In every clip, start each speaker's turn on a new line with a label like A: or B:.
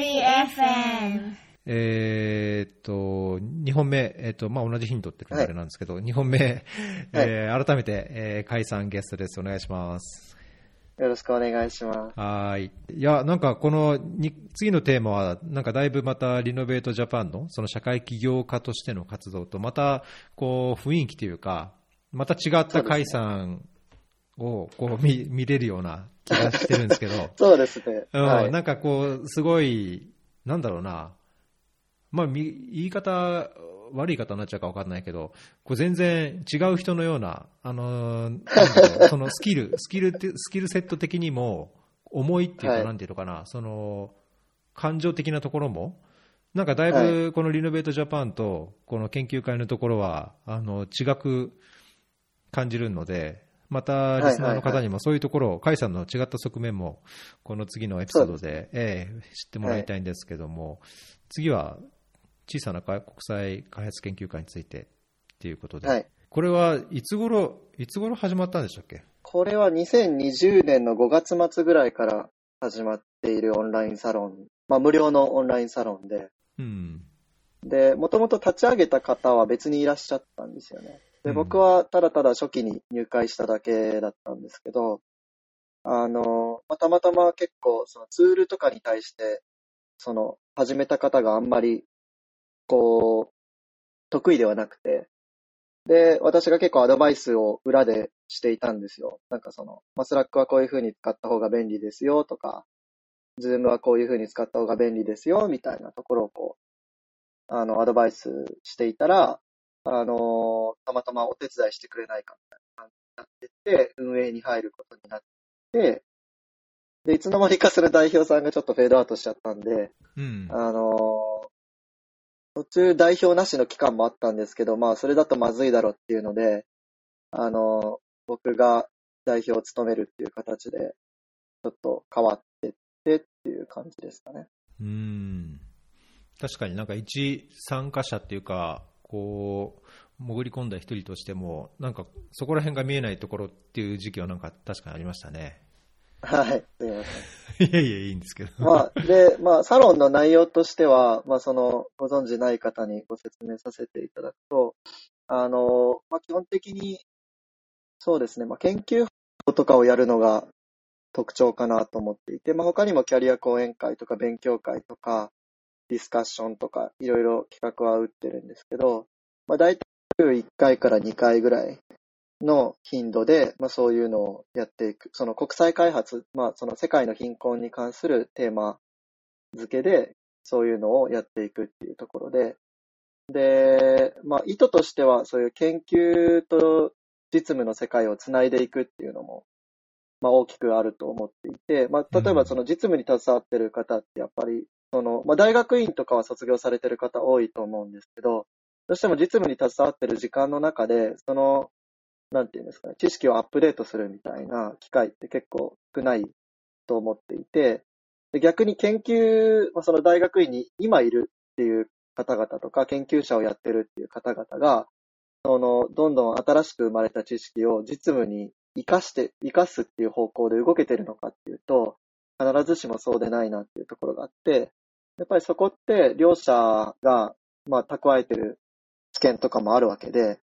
A: リ FM。
B: えーっと、2本目、えーっと、まあ、同じヒントっていうのあれなんですけど、2本目、えー改めて、えー、解散ゲストです。お願いします。
C: よろしくお願いします。
B: はーい。いや、なんかこのに次のテーマは、なんかだいぶまたリノベートジャパンのその社会起業家としての活動と、またこう雰囲気というか、また違った解散をこう見見れるような気がしてるんですけど、
C: そうですね。
B: うん。
C: はい。
B: なんかこう、すごい、なんだろうな、まあ、み言い方、悪い方になっちゃうか分かんないけど、こう全然違う人のような、あのーそのスキル、スキルって、スキルセット的にも、重いっていうか、
C: はい。
B: なんていうのかな、その、感情的なところも、なんかだい
C: は
B: ぶこのリノベートジャパンと、この研究会のところは、あの、違く感じるので、またリスナーの方にもそういうところを、甲斐さんの違った側面も、この次のエピソードで、ええ知ってもらいたいんですけども、次は小さな国際開発研究会についてっていうことで、
C: はい。
B: これはいつ頃、いつ頃始まったんでしたっけ？
C: これは2020年の5月末ぐらいから始まっているオンラインサロン、まあ無料のオンラインサロンで、
B: うん。
C: で、もともと立ち上げた方は別にいらっしゃったんですよね。で、
B: うん
C: 僕はただただ初期に入会しただけだったんですけど、あの、まあ、たまたま結構そのツールとかに対して、その始めた方があんまり、こう、得意ではなくて、で、私が結構アドバイスを裏でしていたんですよ。なんかその、まあ、スラックはこういう風に使った方が便利ですよとか、ズームはこういう風に使った方が便利ですよみたいなところをこう、あの、アドバイスしていたら、あの、たまたまお手伝いしてくれないかみたいな感じになってて、運営に入ることになって、で、いつの間にかそれ代表さんがちょっとフェードアウトしちゃったんで、
B: うん。
C: あの、途中代表なしの期間もあったんですけど、まあ、それだとまずいだろうっていうので、あの、僕が代表を務めるっていう形で、ちょっと変わってってっていう感じですかね。
B: うん。確かになんか一参加者っていうか、こう、潜り込んだ一人としても、なんかそこら辺が見えないところっていう時期はなんか確かにありましたね。
C: はい、すいません。
B: いやいや、いいんですけど。
C: まあ、で、まあ、サロンの内容としては、まあ、その、ご存知ない方にご説明させていただくと、あの、まあ、基本的に、そうですね、まあ、研究とかをやるのが特徴かなと思っていて、まあ、他にもキャリア講演会とか勉強会とか、ディスカッションとか、いろいろ企画は打ってるんですけど、まあ、大体週1回から2回ぐらいの頻度で、まあ、そういうのをやっていく。その国際開発、まあ、その世界の貧困に関するテーマ付けで、そういうのをやっていくっていうところで、で、まあ、意図としては、そういう研究と実務の世界をつないでいくっていうのも、まあ、大きくあると思っていて、まあ、例えばその実務に携わってる方ってやっぱり、その、まあ、大学院とかは卒業されてる方多いと思うんですけど、どうしても実務に携わってる時間の中で、その、なんていうんですかね、知識をアップデートするみたいな機会って結構少ないと思っていて、で逆に研究、まあその大学院に今いるっていう方々とか、研究者をやってるっていう方々が、その、どんどん新しく生まれた知識を実務に活かして、活かすっていう方向で動けてるのかっていうと、必ずしもそうでないなっていうところがあって、やっぱりそこって両者が、まあ、蓄えてる知見とかもあるわけで、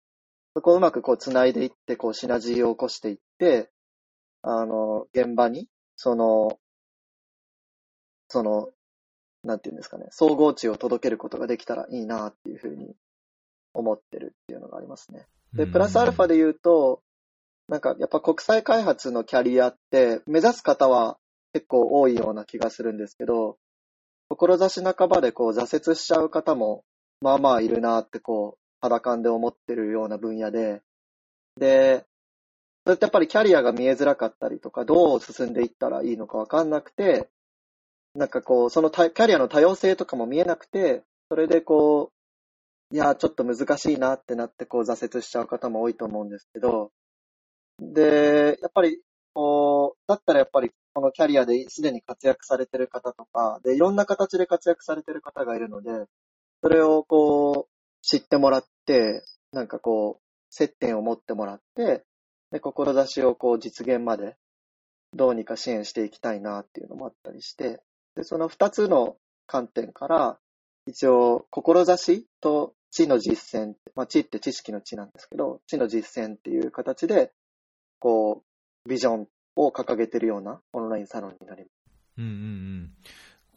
C: そこをうまくこう繋いでいって、こうシナジーを起こしていって、あの、現場に、その、その、なんていうんですかね、総合値を届けることができたらいいなっていうふうに思ってるっていうのがありますね。で、プラスアルファで言うと、なんかやっぱ国際開発のキャリアって目指す方は結構多いような気がするんですけど、志半ばでこう挫折しちゃう方もまあまあいるなってこう肌感で思ってるような分野で、で、それってやっぱりキャリアが見えづらかったりとか、どう進んでいったらいいのかわかんなくて、なんかこう、そのキャリアの多様性とかも見えなくて、それでこう、いや、ちょっと難しいなってなってこう挫折しちゃう方も多いと思うんですけど、で、やっぱり、こう、だったらやっぱりこのキャリアですでに活躍されてる方とか、で、いろんな形で活躍されてる方がいるので、それをこう、知ってもらって、なんかこう、接点を持ってもらって、で、志をこう実現までどうにか支援していきたいなっていうのもあったりして、で、その二つの観点から、一応、志と知の実践、まあ、知って知識の知なんですけど、知の実践っていう形で、こう、ビジョンを掲げてるようなオンラインサロンになります。
B: うんうんうん、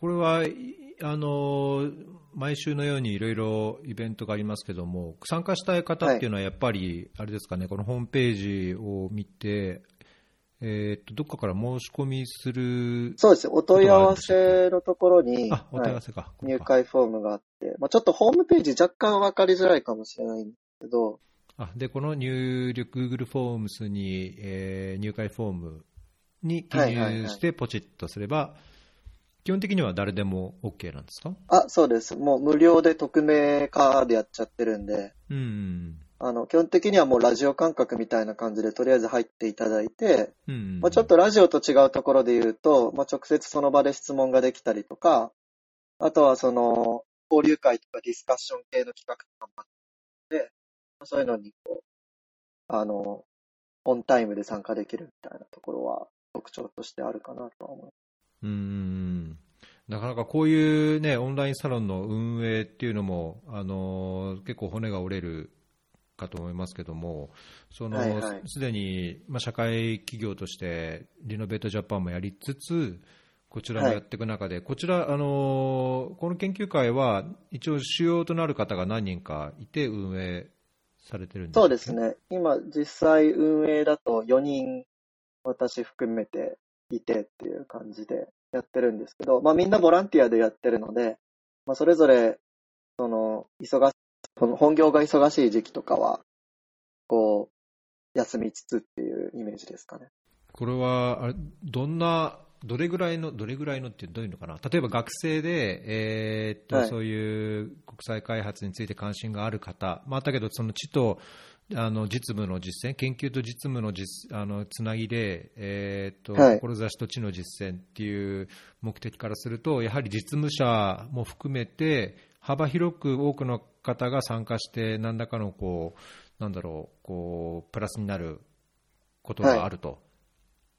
B: これは、いあの毎週のようにいろいろイベントがありますけども、参加したい方っていうのは、やっぱり、あれですかね、このホームページを見て、えー、とどっかから申し込みする、
C: そうです。お問い合わせのところに、
B: あお問い合
C: はい
B: わせか、
C: 入会フォームがあって、まあ、ちょっとホームページ若干わかりづらいかもしれないんですけど、
B: あでこの入力、Google フォームスに、えー入会フォームに記入して、ポチッとすれば、基本的には誰でも OK なんですか？
C: あ、そうです。もう無料で匿名化でやっちゃってるんで、
B: うん
C: あの、基本的にはもうラジオ感覚みたいな感じでとりあえず入っていただいて、
B: うんうん。
C: まあ、ちょっとラジオと違うところで言うと、まあ、直接その場で質問ができたりとか、あとはその、交流会とかディスカッション系の企画とかもあって、まあそういうのにこう、あの、オンタイムで参加できるみたいなところは特徴としてあるかなとは思います。
B: うんなかなかこういう、ね、オンラインサロンの運営っていうのも、あの結構骨が折れるかと思いますけども、その
C: はいはい。
B: すでに、まあ、社会企業としてリノベートジャパンもやりつつ、こちらもやっていく中で、こちら、あのこの研究会は一応、主要となる方が何人かいて運営されてるんですか
C: そうですね。今実際運営だと4人私含めていてっていう感じでやってるんですけど、まあみんなボランティアでやってるので、まあそれぞれ、その、忙し、この本業が忙しい時期とかは、こう、休みつつっていうイメージですかね。
B: これはどんな、どれぐらいの、どれぐらいのってどういうのかな、例えば学生で、えーっと
C: はい。
B: そういう国際開発について関心がある方、まあ、だけど、その地とあの実務の実践、研究と実務の実あのつなぎで、えーっと
C: はい。
B: 志と知の実践っていう目的からすると、やはり実務者も含めて、幅広く多くの方が参加して、何らかのこう、なんだろう、こうプラスになることがあると。い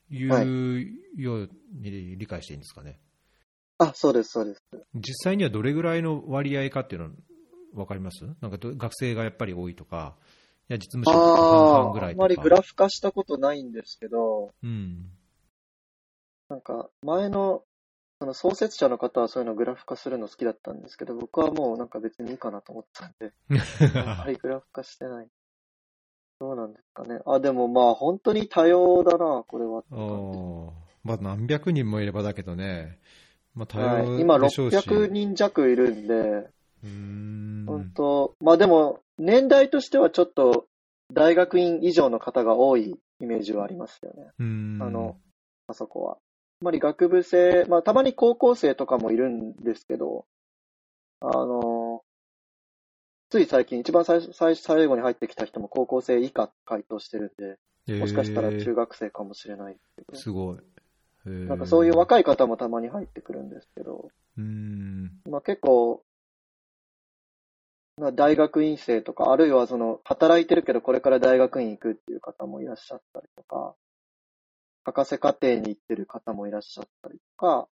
C: い
B: ように理解していいんですかね。
C: あ、そうです、そうです。
B: 実際にはどれぐらいの割合かっていうのは分かります？なんかど学生がやっぱり多いとか、いや、実務者半
C: ああ、
B: 々ぐらいとか。
C: あんまりグラフ化したことないんですけど、
B: うん。
C: なんか前の、その創設者の方はそういうのグラフ化するの好きだったんですけど、僕はもうなんか別にいいかなと思ったんで、あんまりグラフ化してない。どうなんですかね。あ、でもまあ本当に多様だな、これは。
B: まあ、何百人もいればだけどね、まあ、多様でしょうし。
C: 600人弱いるんで、
B: うーん。
C: 本当、まあでも年代としてはちょっと大学院以上の方が多いイメージはありますよね。
B: うーん。
C: あの、あそこは。あまり学部生、まあたまに高校生とかもいるんですけど、あの、つい最近、一番最初最最後に入ってきた人も高校生以下回答してるんで、もしかしたら中学生かもしれないけど、
B: すごい。へー
C: なんかそういう若い方もたまに入ってくるんですけど、
B: うーん。
C: まあ結構、まあ大学院生とか、あるいはその、働いてるけどこれから大学院行くっていう方もいらっしゃったりとか、博士課程に行ってる方もいらっしゃったりとか、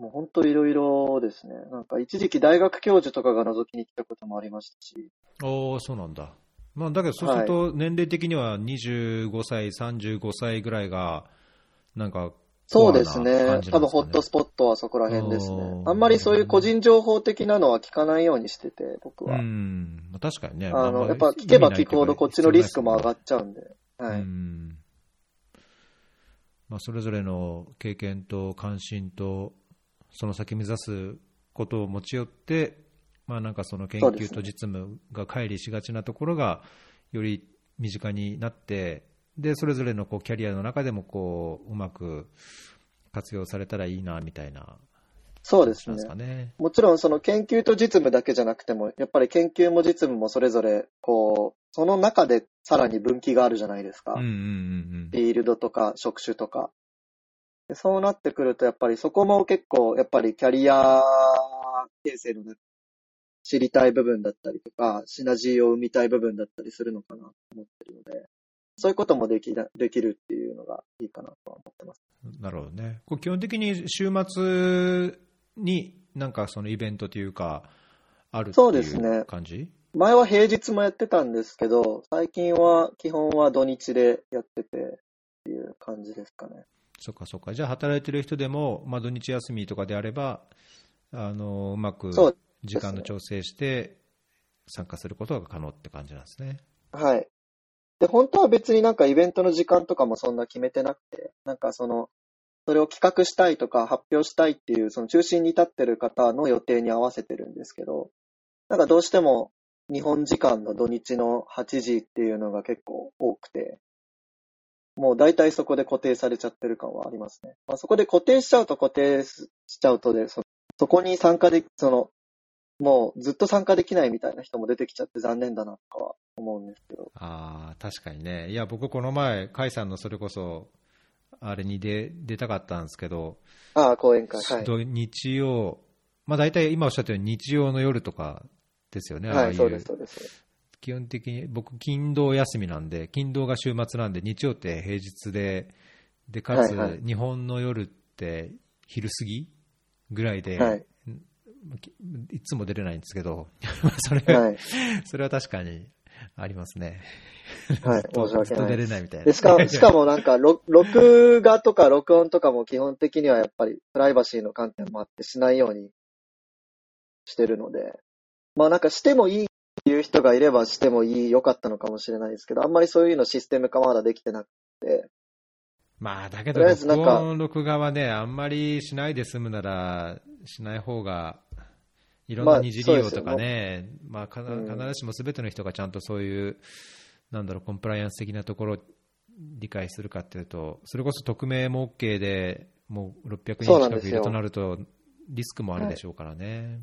C: もう本当いろいろですね。なんか一時期大学教授とかが覗きに来たこともありましたし、
B: おーそうなんだ。まあ、だけど、そうすると、年齢的には25歳、35歳ぐらいが、なんか、
C: そうですね。多分ホットスポットはそこら辺ですねあんまりそういう個人情報的なのは聞かないようにしてて、僕は。
B: うん、まあ確かにね。
C: あの、やっぱ聞けば聞くほどこっちのリスクも上が
B: っ
C: っちゃうんで。はい。
B: うんまあ、それぞれの経験と関心と、その先目指すことを持ち寄って、まあ、なんかその研究と実務が乖離しがちなところが、より身近になって、でそれぞれのこうキャリアの中でもこううまく活用されたらいいなみたいな
C: そうですね
B: す。かね。
C: もちろんその研究と実務だけじゃなくても、やっぱり研究も実務もそれぞれ、こう、その中でさらに分岐があるじゃないですか。フィールドとか職種とか。でそうなってくると、やっぱりそこも結構、やっぱりキャリア形成の知りたい部分だったりとか、シナジーを生みたい部分だったりするのかなと思ってるので、そういうこともできなできるっていうのがいいかなとは思ってます。
B: うん。なるほどね。こう基本的に週末になんかそのイベントというか、あるっていう
C: ね
B: 感じ？
C: 前は平日もやってたんですけど、最近は基本は土日でやっててっていう感じですかね。
B: そっかそっか。じゃあ働いてる人でも、まあ、土日休みとかであれば、あのうまく時間の調整して参加することが可能って感じなんですね。
C: はい。で、本当は別になんかイベントの時間とかもそんな決めてなくて、なんかその、それを企画したいとか発表したいっていう、その中心に立ってる方の予定に合わせてるんですけど、なんかどうしても日本時間の土日の8時っていうのが結構多くて、もう大体そこで固定されちゃってる感はありますね。まあ、そこで固定しちゃうと固定しちゃうとで、そそこに参加でき、その、もうずっと参加できないみたいな人も出てきちゃって残念だなとかは思うんですけど。
B: ああ、確かにね。いや、僕この前、甲斐さんのそれこそ、あれに出出たかったんですけど、
C: ああ、講演会。はい。
B: 土日曜、まあ大体今おっしゃったように日曜の夜とかですよね、ああ
C: はいい、そうです、そうです。
B: 基本的に僕、金土休みなんで、金土が週末なんで、日曜って平日で、でかつ、日本の夜って昼過ぎぐらいで、
C: はい
B: い、つも出れないんですけど、それは、
C: はい。
B: それは確かにありますね。
C: はい 申し訳ない
B: 出れないみたいな。
C: で、しかも、しかもなんか、ろ録画とか録音とかも基本的にはやっぱりプライバシーの観点もあってしないようにしてるので、まあなんかしてもいいっていう人がいればしてもいい、良かったのかもしれないですけど、あんまりそういうのシステム化まだできてなくて、
B: まあ、だけど、録音、録画はね、あんまりしないで済むなら、しない方が、いろん
C: まあ
B: な二次利用とかね、まあ、かな
C: うん
B: 必ずしもすべての人がちゃんとそういう、なんだろう、コンプライアンス的なところを理解するかっていうと、それこそ匿名も OK で、もう600人近くいるとなると、リスクもあるでしょうからね。
C: はい。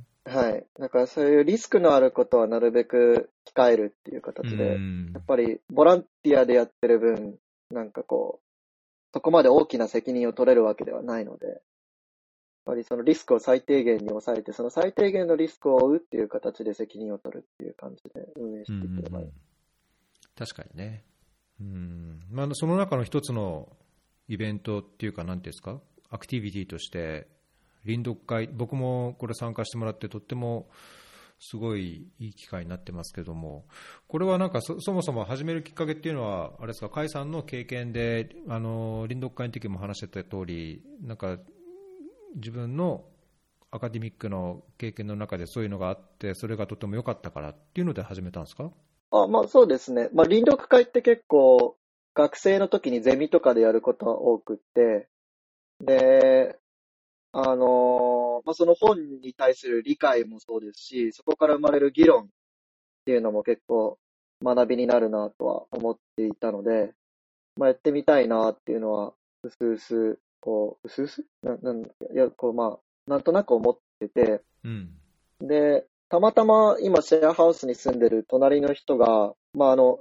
C: だからそういうリスクのあることはなるべく控えるっていう形で、
B: うん。
C: やっぱりボランティアでやってる分、なんかこう、そこまで大きな責任を取れるわけではないので、やっぱりそのリスクを最低限に抑えて、その最低限のリスクを負うっていう形で責任を取るっていう感じで運営していければいい。
B: 確かにね、うん。まあ、その中の一つのイベントっていうか、なんていうんですか、アクティビティとして、臨読会、僕もこれ参加してもらって、とってもすごいいい機会になってますけども、これはなんかそもそも始めるきっかけっていうのは、あれですか、甲斐さんの経験で、あの臨読会の時も話してた通り、なんか自分のアカデミックの経験の中でそういうのがあって、それがとても良かったからっていうので始めたんですか？
C: あ、まあそうですね。まあ臨読会って結構学生の時にゼミとかでやることは多くて、で、あのまあその本に対する理解もそうですし、そこから生まれる議論っていうのも結構学びになるなとは思っていたので、まあやってみたいなっていうのは、うすうす、こう、うすうす？な、なん、いや、こうまあ、なんとなく思ってて、
B: うん。
C: で、たまたま今シェアハウスに住んでる隣の人が、まああの、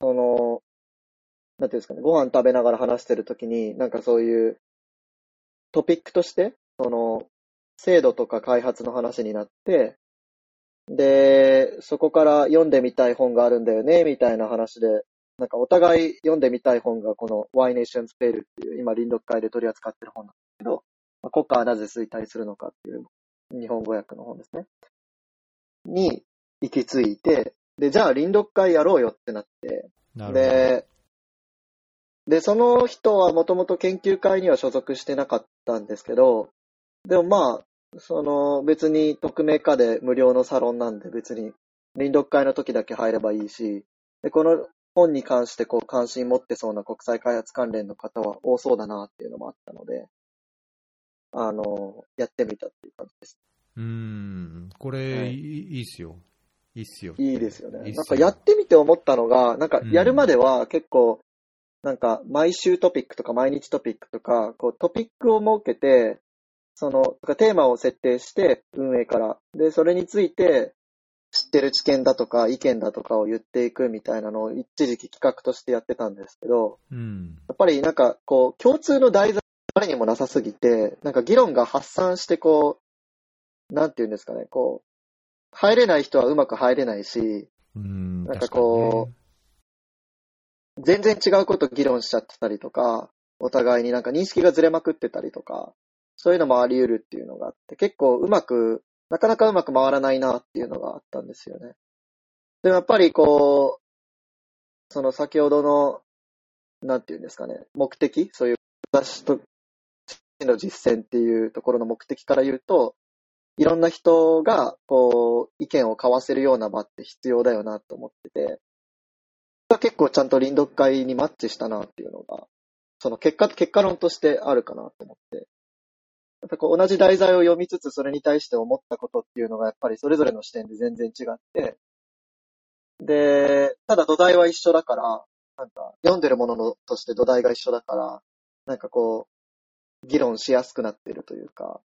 C: その、なんていうんですかね、ご飯食べながら話してるときに、なんかそういうトピックとして、その、制度とか開発の話になって、で、そこから読んでみたい本があるんだよね、みたいな話で、なんかお互い読んでみたい本がこの Why Nations Fail っていう今臨読会で取り扱ってる本なんですけど、まあ国家はなぜ衰退するのかっていう日本語訳の本ですね。に行き着いて、で、じゃあ臨読会やろうよってなって。で、で、その人はもともと研究会には所属してなかったんですけど、でもまあ、その別に匿名化で無料のサロンなんで別に臨読会の時だけ入ればいいし、で、この本に関してこう関心持ってそうな国際開発関連の方は多そうだなっていうのもあったので、あの、やってみたっていう感じです。
B: うーん、これ、
C: はい
B: い、いいっすよ。いいっすよ。
C: いいですよね。
B: いいよ
C: なんかやってみて思ったのが、なんか
B: うん
C: やるまでは結構、なんか毎週トピックとか毎日トピックとか、こうトピックを設けて、その、テーマを設定して運営から、で、それについて知ってる知見だとか意見だとかを言っていくみたいなのを一時期企画としてやってたんですけど、
B: うん。
C: やっぱりなんかこう共通の題材が誰にもなさすぎて、なんか議論が発散してこう、なんて言うんですかね、こう、入れない人はうまく入れないし、
B: うん、
C: なんかこ全然違うこと議論しちゃってたりとか、お互いになんか認識がずれまくってたりとか、そういうのもあり得るっていうのがあって、結構うまく、なかなかうまく回らないなっていうのがあったんですよね。でもやっぱりこう、その先ほどの、なんていうんですかね、目的そういう私との実践っていうところの目的から言うと、いろんな人が、こう、意見を交わせるような場って必要だよなと思ってて、結構ちゃんと臨読会にマッチしたなっていうのが、その結果、結果論としてあるかなと思って。やっぱこう同じ題材を読みつつ、それに対して思ったことっていうのが、やっぱりそれぞれの視点で全然違って、で、ただ土台は一緒だから、なんか、読んでるもののとして土台が一緒だから、なんかこう、議論しやすくなってるというか、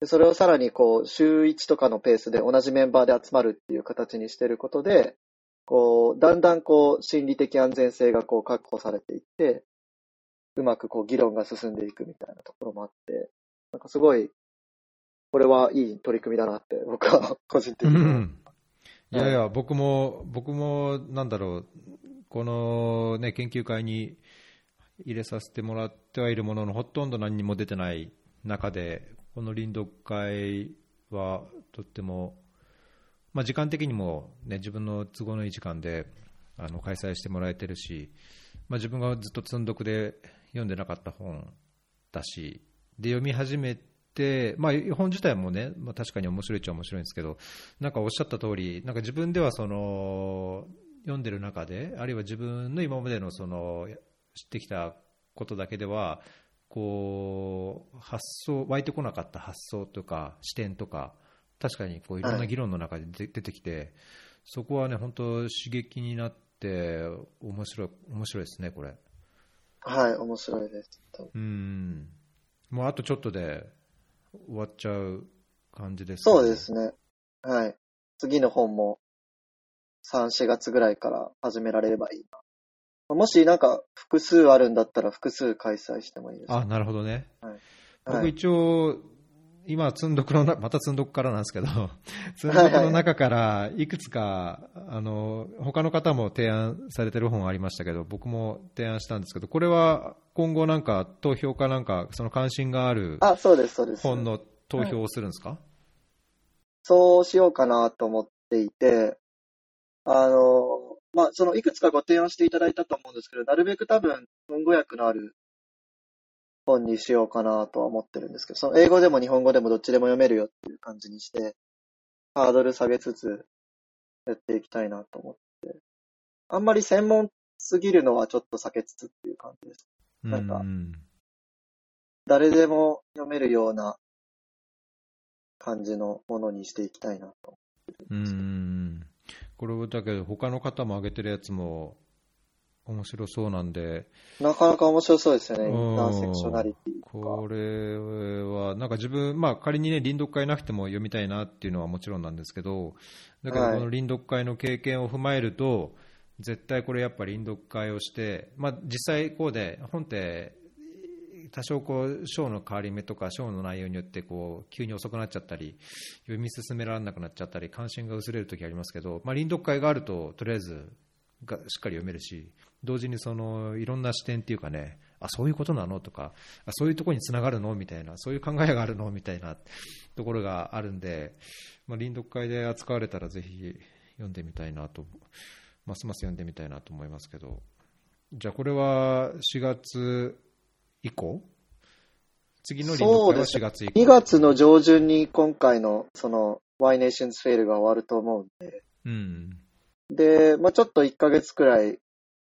C: でそれをさらにこう、週1とかのペースで同じメンバーで集まるっていう形にしてることで、こう、だんだんこう、心理的安全性がこう、確保されていって、うまくこう、議論が進んでいくみたいなところもあって、なんかすごい、これはいい取り組みだなって、僕は 個人的には。
B: うんいやいや、僕も、僕も、なんだろう、このね、研究会に入れさせてもらってはいるものの、ほとんど何にも出てない中で、この臨読会はとっても、まあ、時間的にも、ね、自分の都合のいい時間であの開催してもらえてるし、まあ、自分がずっと積んどくで読んでなかった本だし、で読み始めて、まあ、本自体もね、まあ、確かに面白いっちゃ面白いんですけど、なんかおっしゃった通り、なんか自分ではその読んでる中で、あるいは自分の今までのその知ってきたことだけでは、こう発想湧いてこなかった発想とか視点とか、確かにこういろんな議論の中で出出てきて、そこはね、本当刺激になって面白い、面白いですね、これ。
C: はい、面白いです。
B: うん。もうあとちょっとで終わっちゃう感じです
C: そうですね。はい。次の本も3、4月ぐらいから始められればいいな。もしなんか複数あるんだったら複数開催してもいいです。
B: あ、なるほどね。
C: はい
B: 僕一応、今、積んどくのな、また積んどくからなんですけど、積んどくの中からいくつか、あの、他の方も提案されてる本ありましたけど、僕も提案したんですけど、これは今後なんか投票かなんか、その関心がある
C: あ、そうです、そうです。
B: 本の投票をするんですか、
C: そうしようかなと思っていて、あの、まあ、そのいくつかご提案していただいたと思うんですけど、なるべく多分、日本語訳のある本にしようかなとは思ってるんですけど、その英語でも日本語でもどっちでも読めるよっていう感じにして、ハードル下げつつやっていきたいなと思って。あんまり専門すぎるのはちょっと避けつつっていう感じです。なんか
B: うん
C: 誰でも読めるような感じのものにしていきたいなと。
B: うん。これだけど、他の方も挙げてるやつも面白そうなんで、
C: なかなか面白そうですよね。イ
B: うん。
C: ンセクショナリティと
B: これは、なんか自分、まあ仮にね、臨読会なくても読みたいなっていうのはもちろんなんですけど、だけど
C: はい。
B: この臨読会の経験を踏まえると、絶対これやっぱり臨読会をして、まあ実際こうで、本って、多少こう章の変わり目とか章の内容によってこう急に遅くなっちゃったり読み進められなくなっちゃったり関心が薄れる時ありますけど、まあ、臨読会があるととりあえずがしっかり読めるし同時にそのいろんな視点っていうかねあそういうことなのとかあそういうところにつながるの？みたいなそういう考えがあるの？みたいなところがあるんで、まあ、臨読会で扱われたらぜひ読んでみたいなとますます読んでみたいなと思いますけど。じゃあこれは4月以降？次の臨読会は4月以降。
C: 2月の上旬に今回のその Y Nations Fail が終わると思うんで、
B: うん。
C: で、まあちょっと1ヶ月くらい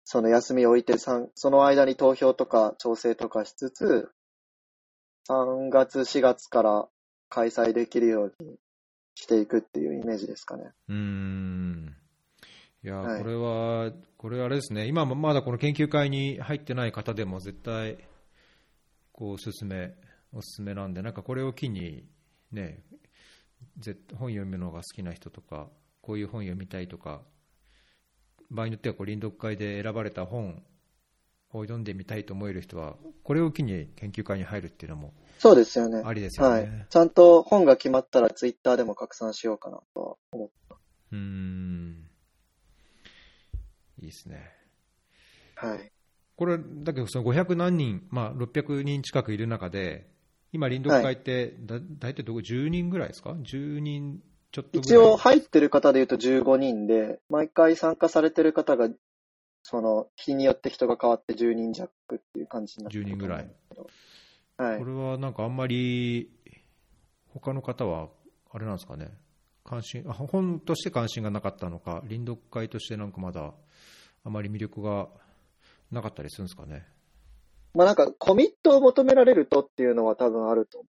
C: その休みを置いて、その間に投票とか調整とかしつつ、3月、4月から開催できるようにしていくっていうイメージですかね。
B: うーん。いや、
C: はい。
B: これは、これあれですね、今もまだこの研究会に入ってない方でも絶対、こう、おすすめ、おすすめなんで、なんかこれを機に、ね、ぜ本読むのが好きな人とか、こういう本読みたいとか、場合によってはこう臨読会で選ばれた本を読んでみたいと思える人は、これを機に研究会に入るっていうのも
C: そうですよね。
B: ありですよね。
C: はい。ちゃんと本が決まったらツイッターでも拡散しようかなとは思って。
B: うーん。いいですね。
C: はい。
B: これ、だけどその500何人、まあ、600人近くいる中で、今、臨読会ってだ、大体どこ、10人ぐらいですか ?10 人ちょっと。
C: 一応入ってる方で言うと15人で、毎回参加されてる方が、その、日によって人が変わって10人弱っていう感じになってる
B: 10人ぐらい。
C: はい
B: こ。れはなんかあんまり、他の方は、あれなんですかね、関心、あ本として関心がなかったのか、臨読会としてなんかまだ、あまり魅力がなかったりするんですかね。
C: まあなんか、コミットを求められるとっていうのは多分あると思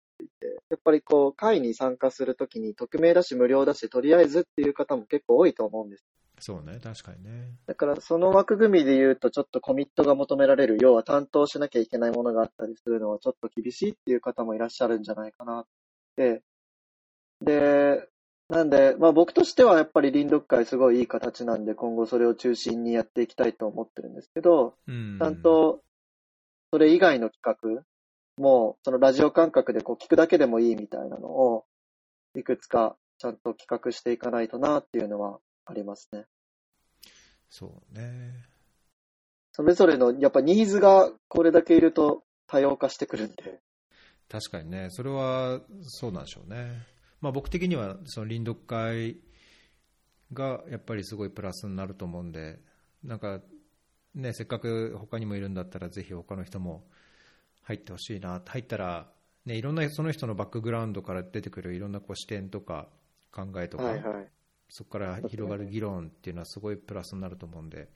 C: やっぱりこう、会に参加するときに匿名だし無料だし、とりあえずっていう方も結構多いと思うんです。
B: そうね、確かにね。
C: だからその枠組みで言うとちょっとコミットが求められる、要は担当しなきゃいけないものがあったりするのはちょっと厳しいっていう方もいらっしゃるんじゃないかなって。で、なんで、まあ僕としてはやっぱり臨読会すごいいい形なんで今後それを中心にやっていきたいと思ってるんですけど、
B: うん。
C: ちゃんとそれ以外の企画もそのラジオ感覚でこう聞くだけでもいいみたいなのをいくつかちゃんと企画していかないとなっていうのはありますね。
B: そうね。
C: それぞれの、やっぱニーズがこれだけいると多様化してくるんで。
B: 確かにね、それはそうなんでしょうね。まあ、僕的にはその臨読会がやっぱりすごいプラスになると思うんで、なんかね、せっかく他にもいるんだったら、ぜひ他の人も入ってほしいな、入ったら、ね、いろんなその人のバックグラウンドから出てくるいろんなこう視点とか考えとか、
C: はいはい。
B: そこから広がる議論っていうのはすごいプラスになると思うんで、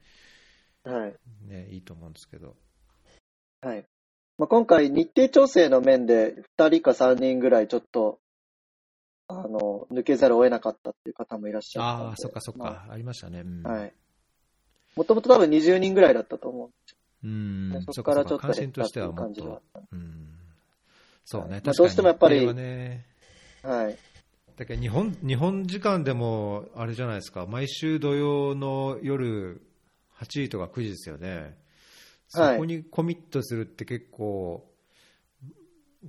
C: はい。
B: ね、いいと思うんですけど。
C: はい。まあ、今回日程調整の面で2人か3人ぐらいちょっと、あの、抜けざるを得なかったっていう方もいらっしゃったんで。
B: ああ、そっかそっか、ありましたね。うん
C: まあはい。もともと多分20人ぐらいだったと思う。
B: うん、
C: そこからちょっと
B: 関心としてはもっと。うん、そうね、
C: まあ
B: 確かに
C: どうしてもやっぱり
B: はね、
C: はい。
B: だけど日本日本時間でもあれじゃないですか、毎週土曜の夜8時とか9時ですよね、そ
C: はい。
B: こにコミットするって結構、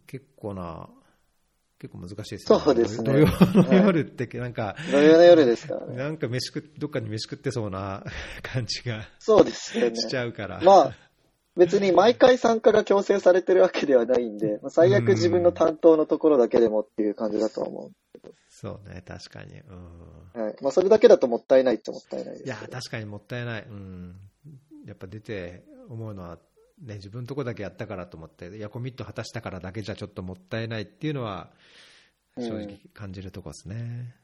B: 結構な、結構難しいですよね、
C: そうですね
B: 土曜の
C: はい
B: 夜って、なんか、
C: 土曜の夜ですからね。
B: なんか飯食っどっかに飯食ってそうな 感じが
C: そうですよね。
B: しちゃうから。
C: まあ、別に毎回参加が強制されてるわけではないんで、まあ最悪自分の担当のところだけでもっていう感じだと思
B: そうね、確かに。うん
C: う。はい。まあ、それだけだともったいないっちゃもったいないです
B: いや。確かにもったいない、うん、やっぱ出て思うのは、ね、自分のとこだけやったからと思って、いや、コミット果たしたからだけじゃちょっともったいないっていうのは、正
C: うん
B: 直感じるとこですね。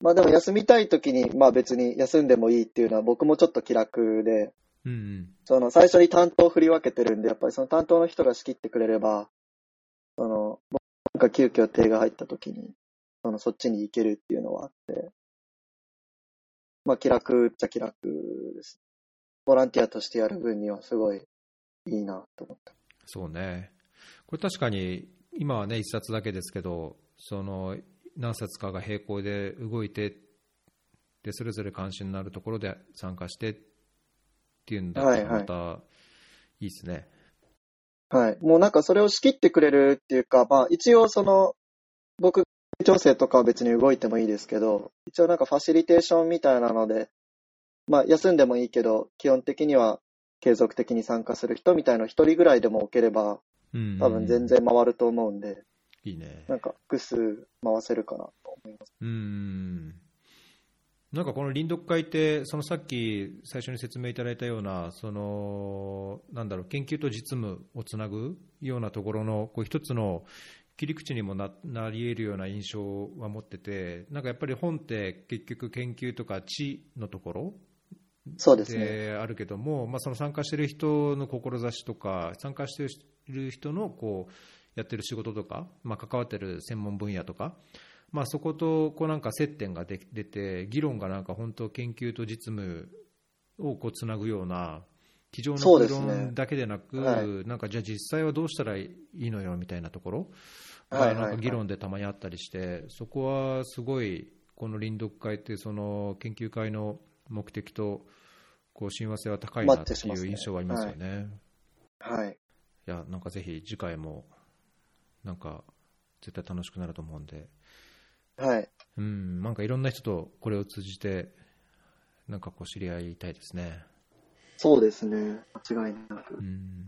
C: まあでも休みたい時に、まあ別に休んでもいいっていうのは僕もちょっと気楽で、
B: うんうん、
C: その最初に担当を振り分けてるんで、やっぱりその担当の人が仕切ってくれれば、その、僕が急遽手が入った時に、そのそっちに行けるっていうのはあって、まあ気楽っちゃ気楽です。ボランティアとしてやる分にはすごいいいなと思った。
B: そうね、これ確かに、今はね、1冊だけですけど、その何冊かが並行で動いて、でそれぞれ関心のあるところで参加してっていうんだったら、
C: はいはい
B: またいいですね。
C: はい。もうなんかそれを仕切ってくれるっていうか、まあ一応その、僕、調整とかは別に動いてもいいですけど、一応なんかファシリテーションみたいなので、まあ休んでもいいけど、基本的には継続的に参加する人みたいの一人ぐらいでも置ければ、
B: うん
C: 多分全然回ると思うんで、
B: いいね。
C: なんか複数回せるかなと思います。
B: うんなんかこの臨読会って、そのさっき最初に説明いただいたような、そのなんだろう、研究と実務をつなぐようなところのこう一つの切り口にもななり得るような印象は持ってて、なんかやっぱり本って結局、研究とか知のところ
C: そうですね。
B: であるけども、まあ、その参加している人の志とか、参加している人のこうやってる仕事とか、まあ、関わってる専門分野とか、まあ、そことこうなんか接点がで出て、議論がなんか本当、研究と実務をこうつなぐような、机上の議論だけでなく、
C: はい。
B: なんかじゃあ実際はどうしたらいいのよみたいなところがなんか議論でたまにあったりして、そこはすごい、この臨読会ってその研究会の目的とこう親和性は高いなっていう印象はありますよね。
C: はい。
B: いや、なんかぜひ次回も、なんか絶対楽しくなると思うんで、
C: はい。
B: うん、なんかいろんな人とこれを通じて、なんかこう知り合いたいですね。
C: そうですね。間違いなく
B: う。ん。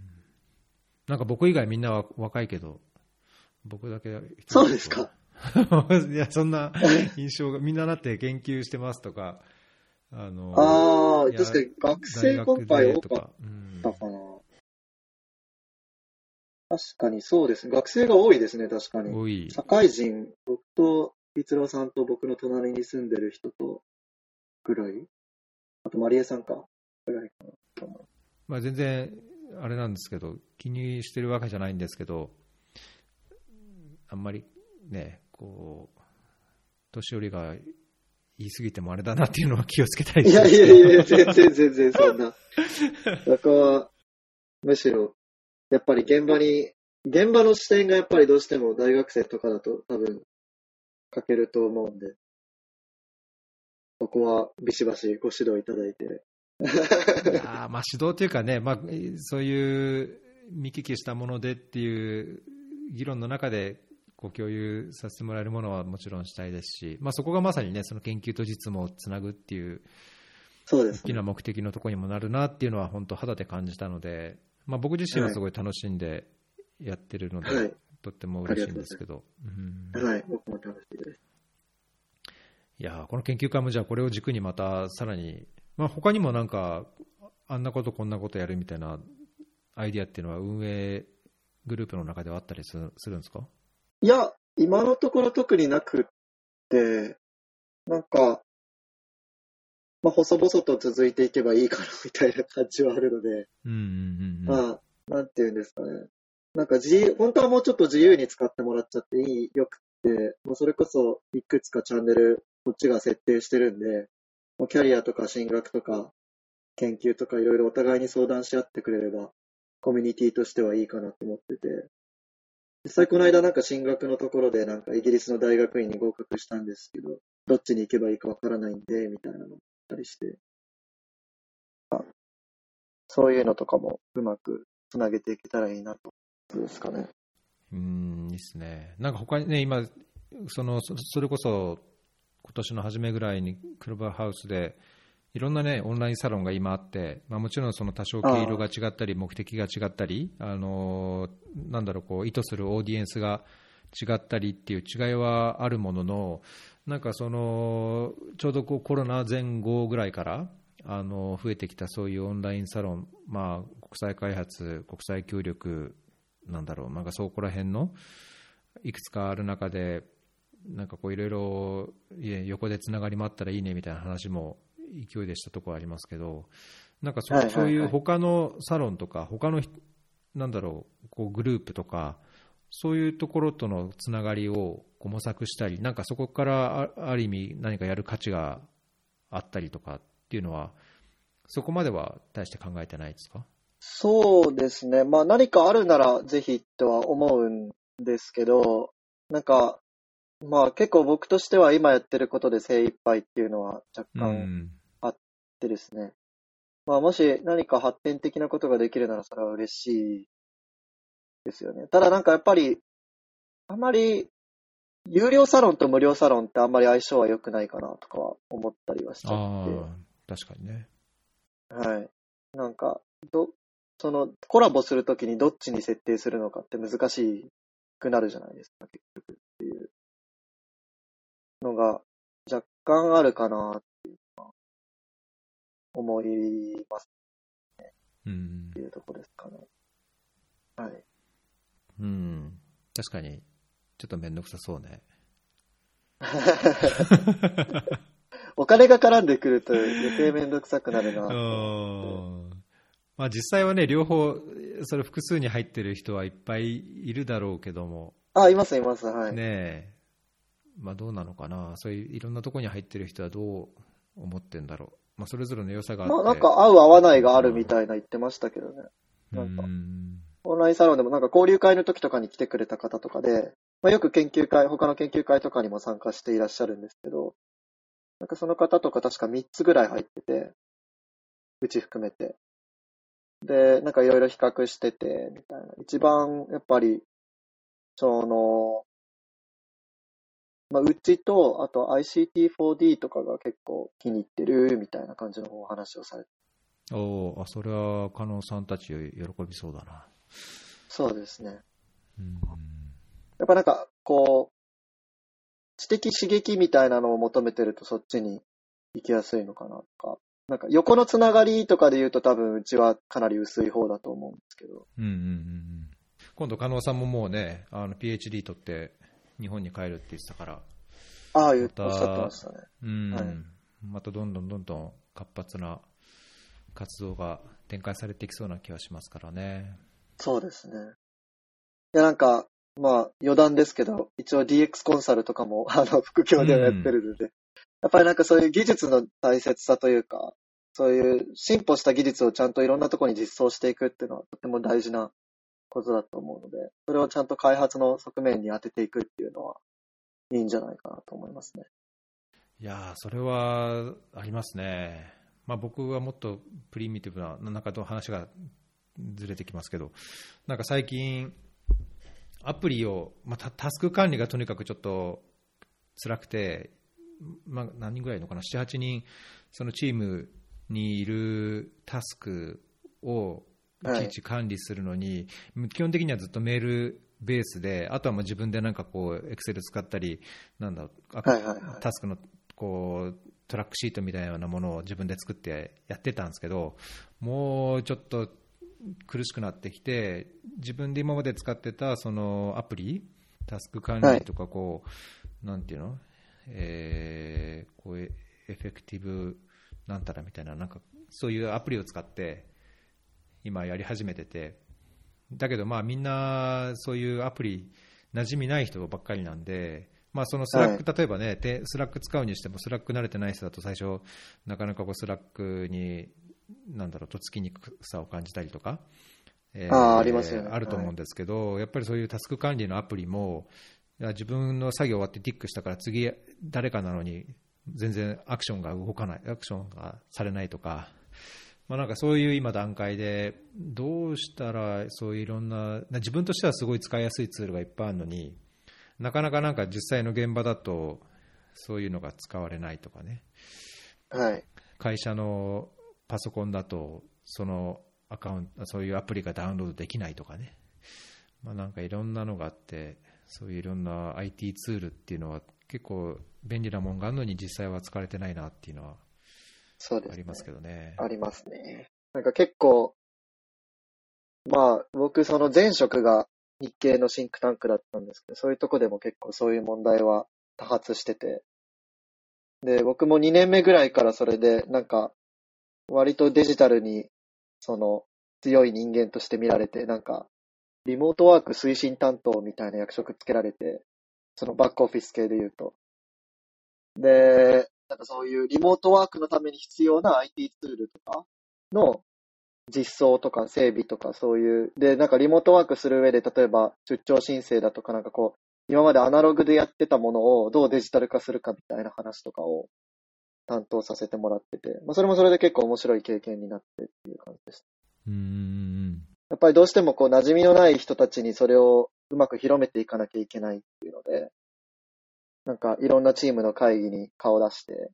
B: なんか僕以外みんなは若いけど、僕だけ。
C: そうですか
B: いや、そんな印象が、みんななって研究してますとか、あの、
C: ああ、確かに学生コンパイ多かっ
B: うん
C: たかな。確かにそうですね。学生が多いですね、確かに。
B: 多い。
C: 社会人、僕と逸郎さんと僕の隣に住んでる人とぐらいあと、マリエさんか。ぐらいかな。
B: まあ、全然、あれなんですけど、気にしてるわけじゃないんですけど、あんまりね、こう、年寄りが言い過ぎてもあれだなっていうのは気をつけたい
C: いやいやいや、全然全然そんな。そこは、むしろ、やっぱり現場に、現場の視点がやっぱりどうしても大学生とかだと多分、欠けると思うんで、そこはビシバシご指導いただいて。
B: いやーまあ指導というかね、まあ、そういう見聞きしたものでっていう議論の中でこう共有させてもらえるものはもちろんしたいですし、まあ、そこがまさにね、その研究と実務をつなぐっていう
C: そうですね。
B: 大きな目的のところにもなるなっていうのは本当肌で感じたので、まあ、僕自身はすごい楽しんでやってるので、
C: はい
B: とっても嬉しいんですけど。うん
C: はい、僕も楽しいです。
B: いやーこの研究会もじゃあこれを軸にまたさらに、まあ、他にもなんかあんなことこんなことやるみたいなアイディアっていうのは運営グループの中ではあったりするんですか？
C: いや、今のところ特になくって、なんか、まあ、細々と続いていけばいいかなみたいな感じはあるので、
B: うんうんうんうん。
C: まあ、なんていうんですかね。なんか自由、本当はもうちょっと自由に使ってもらっちゃっていい、よくって、もうそれこそいくつかチャンネル、こっちが設定してるんで、もうキャリアとか進学とか、研究とかいろいろお互いに相談し合ってくれれば、コミュニティとしてはいいかなと思ってて、実際この間なんか進学のところでなんかイギリスの大学院に合格したんですけど、どっちに行けばいいかわからないんで、みたいなのがあったりして、あそういうのとかもうまくつなげていけたらいいなと。そうですかね。
B: うんいいっすね。なんか他にね、今、そのそそれこそ今年の初めぐらいにクルバーハウスで、いろんなね、オンラインサロンが今あって、まあ、もちろんその多少毛色が違ったり、目的が違ったり、あのーなんだろう、こう意図するオーディエンスが違ったりっていう違いはあるものの、なんかその、ちょうどこうコロナ前後ぐらいから、あの増えてきたそういうオンラインサロン、まあ、国際開発、国際協力、なんだろう、なんかそこら辺のいくつかある中で、なんかこういろいろ横でつながりもあったらいいねみたいな話も勢いでしたところありますけど、なんかそ,、
C: は
B: そういう他のサロンとか、他のひなんだろう、こうグループとか、そういうところとのつながりをこう模索したり、なんかそこからあある意味何かやる価値があったりとかっていうのは、そこまでは大して考えてないですか？
C: そうですね。まあ何かあるならぜひとは思うんですけど、なんか、まあ結構僕としては今やってることで精一杯っていうのは若
B: う
C: 干
B: ん
C: でですね。まあもし何か発展的なことができるならそれは嬉しいですよね。ただなんかやっぱり、あまり、有料サロンと無料サロンってあんまり相性は良くないかなとかは思ったりはしちゃ
B: あ
C: って。
B: あ、確かにね。
C: はい。なんか、ど、その、コラボするときにどっちに設定するのかって難しくなるじゃないですか、結局っていうのが若干あるかなっ思います
B: うん
C: っていうところですかね。はい。
B: うん、確かに、ちょっとめんどくさそうね。
C: お金が絡んでくると余計めんどくさくなるな。
B: うんまあ、実際はね、両方、それ複数に入ってる人はいっぱいいるだろうけども、
C: あ、いますいます、はい。
B: ねえ、まあ、どうなのかな、そういういろんなところに入ってる人はどう思ってんだろう、まあ、それぞれの良さがあって、
C: まあなんか合う合わないがあるみたいな言ってましたけどね。なんか
B: うん
C: オンラインサロンでもなんか交流会の時とかに来てくれた方とかで、まあ、よく研究会、他の研究会とかにも参加していらっしゃるんですけど、なんかその方とか確か3つぐらい入ってて、うち含めて。で、なんかいろいろ比較してて、みたいな。一番、やっぱり、その、まあ、うちと、あと ICT4D とかが結構気に入ってる、みたいな感じのお話をされて。
B: おーあそれは加納さんたち喜びそうだな。
C: そうですね。
B: うん
C: やっぱなんか、こう、知的刺激みたいなのを求めてるとそっちに行きやすいのかなとか。なんか横のつながりとかで言うと多分うちはかなり薄い方だと思うんですけど。
B: うんうんうんうん。今度、加納さんももうね、あの PhD 取って日本に帰るって言ってたから、
C: ああ、言ってましたね。
B: うん、
C: はい
B: またどんどんどんどん活発な活動が展開されていきそうな気はしますからね。
C: そうですね。いや、なんか、まあ、余談ですけど、一応 DX コンサルとかも、あの、副業ではやってるので、やっぱりなんかそういう技術の大切さというか、そういう進歩した技術をちゃんといろんなところに実装していくっていうのはとても大事なことだと思うので、それをちゃんと開発の側面に当てていくっていうのはいいんじゃないかなと思いますね。
B: いやー、それはありますね。まあ、僕はもっとプリミティブな、なんかと話がずれてきますけど、なんか最近、アプリを、まあ、タスク管理がとにかくちょっと辛くて、まあ、何人ぐらいのかな、7、8人、そのチームにいるタスクをちいち管理するのに、基本的にはずっとメールベースで、あとはもう自分でなんかこう、エクセル使ったり、なんだ、あ
C: はいはいはい。
B: タスクのこうトラックシートみたいなものを自分で作ってやってたんですけど、もうちょっと苦しくなってきて、自分で今まで使ってたそのアプリ、タスク管理とかこう、なんていうの、えーこうエエフェクティブなんたらみたいな、なんかそういうアプリを使って今やり始めてて、だけどまあみんなそういうアプリ馴染みない人ばっかりなんで、まあ、そのスラック、例えばね、てスラック使うにしても、スラック慣れてない人だと最初、なかなかこうスラックに、なんだろう、とっつきにくさを感じたりとか、え
C: あーありますよね。
B: あると思うんですけど、やっぱりそういうタスク管理のアプリも、自分の作業終わって tick したから次誰かなのに全然アクションが動かない、アクションがされないとか、まあ、なんかそういう今段階で、どうしたらそういういろんな、な自分としてはすごい使いやすいツールがいっぱいあるのに、なかなかなんか実際の現場だと、そういうのが使われないとかね、
C: はい。
B: 会社のパソコンだと、そのアカウント、そういうアプリがダウンロードできないとかね、まあ、なんかいろんなのがあって、そういういろんな IT ツールっていうのは、結構便利なもんがあるのに、実際は使われてないなっていうのは
C: そうです、ね。
B: ありますけどね。
C: ありますね。なんか結構、まあ、僕、その前職が日系のシンクタンクだったんですけど、そういうとこでも結構そういう問題は多発してて。で、僕も2年目ぐらいからそれで、なんか、割とデジタルに、その、強い人間として見られて、なんか、リモートワーク推進担当みたいな役職つけられて、そのバックオフィス系で言うと。で、なんかそういうリモートワークのために必要な IT ツールとかの実装とか整備とかそういう、で、なんかリモートワークする上で、例えば出張申請だとかなんかこう、今までアナログでやってたものをどうデジタル化するかみたいな話とかを担当させてもらってて、まあそれもそれで結構面白い経験になってっていう感じです。
B: うんうんうん
C: やっぱりどうしてもこう馴染みのない人たちにそれをうまく広めていかなきゃいけないっていうので、なんかいろんなチームの会議に顔出して、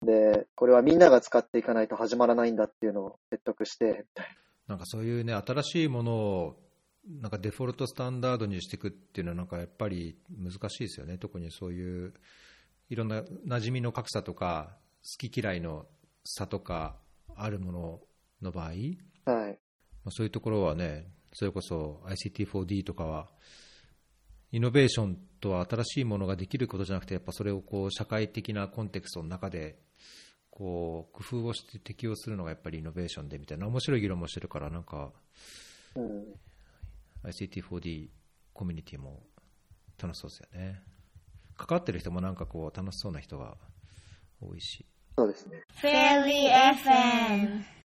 C: で、これはみんなが使っていかないと始まらないんだっていうのを説得して、みたい
B: なんかそういうね、新しいものをなんかデフォルトスタンダードにしていくっていうのは、なんかやっぱり難しいですよね、特にそういういろんな馴染みの格差とか、好き嫌いの差とかあるものの場合、
C: な。はい。
B: まあそういうところはね、それこそ ICT4D とかは、イノベーションとは新しいものができることじゃなくて、やっぱそれをこう社会的なコンテクストの中で、こう工夫をして適用するのがやっぱりイノベーションでみたいな面白い議論もしてるから、なんか。ICT4D コミュニティも楽しそうですよね。関わってる人もなんかこう楽しそうな人が多いし。
C: そうですね。